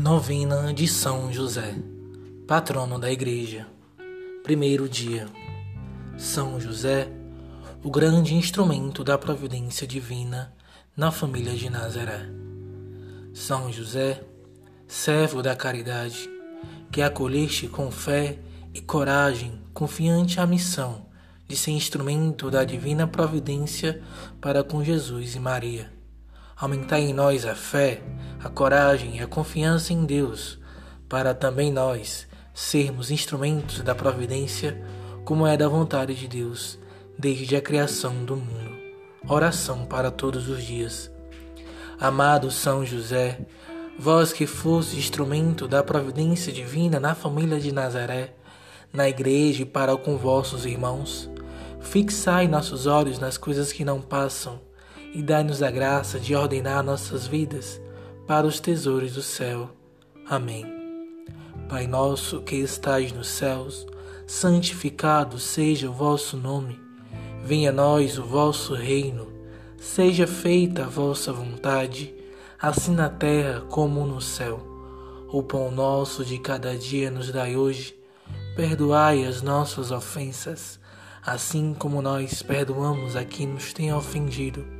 Novena de São José, patrono da Igreja. Primeiro dia. São José, o grande instrumento da providência divina na família de Nazaré. São José, servo da caridade, que acolheste com fé e coragem, confiante à missão de ser instrumento da divina providência para com Jesus e Maria. Aumentai em nós a fé, a coragem e a confiança em Deus, para também nós sermos instrumentos da providência, como é da vontade de Deus, desde a criação do mundo. Oração para todos os dias. Amado São José, vós que foste instrumento da providência divina na família de Nazaré, na igreja e para com vossos irmãos, fixai nossos olhos nas coisas que não passam e dai-nos a graça de ordenar nossas vidas para os tesouros do céu. Amém. Pai nosso que estais nos céus, santificado seja o vosso nome. Venha a nós o vosso reino. Seja feita a vossa vontade, assim na terra como no céu. O pão nosso de cada dia nos dai hoje. Perdoai as nossas ofensas, assim como nós perdoamos a quem nos tem ofendido.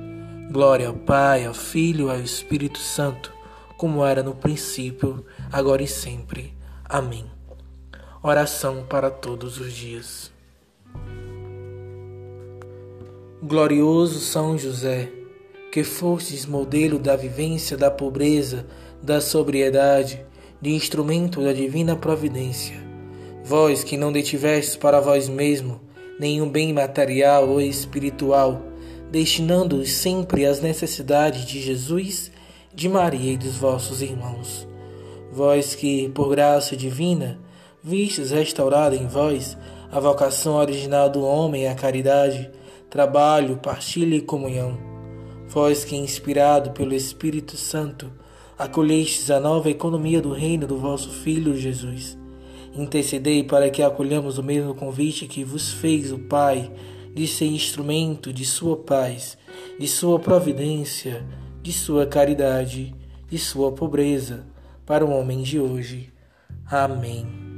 Glória ao Pai, ao Filho e ao Espírito Santo como era no princípio, agora e sempre. Amém. Oração para todos os dias. Glorioso São José, que fostes modelo da vivência da pobreza, da sobriedade, de instrumento da divina providência, vós que não detivestes para vós mesmo nenhum bem material ou espiritual, destinando-os sempre às necessidades de Jesus de Maria e dos vossos irmãos. Vós que, por graça divina, vistes restaurada em vós a vocação original do homem à caridade, trabalho, partilha e comunhão. Vós que, inspirado pelo Espírito Santo, acolhestes a nova economia do reino do vosso Filho Jesus. Intercedei para que acolhamos o mesmo convite que vos fez o Pai de ser instrumento de sua paz, de sua providência, de sua caridade, de sua pobreza, para o homem de hoje. Amém.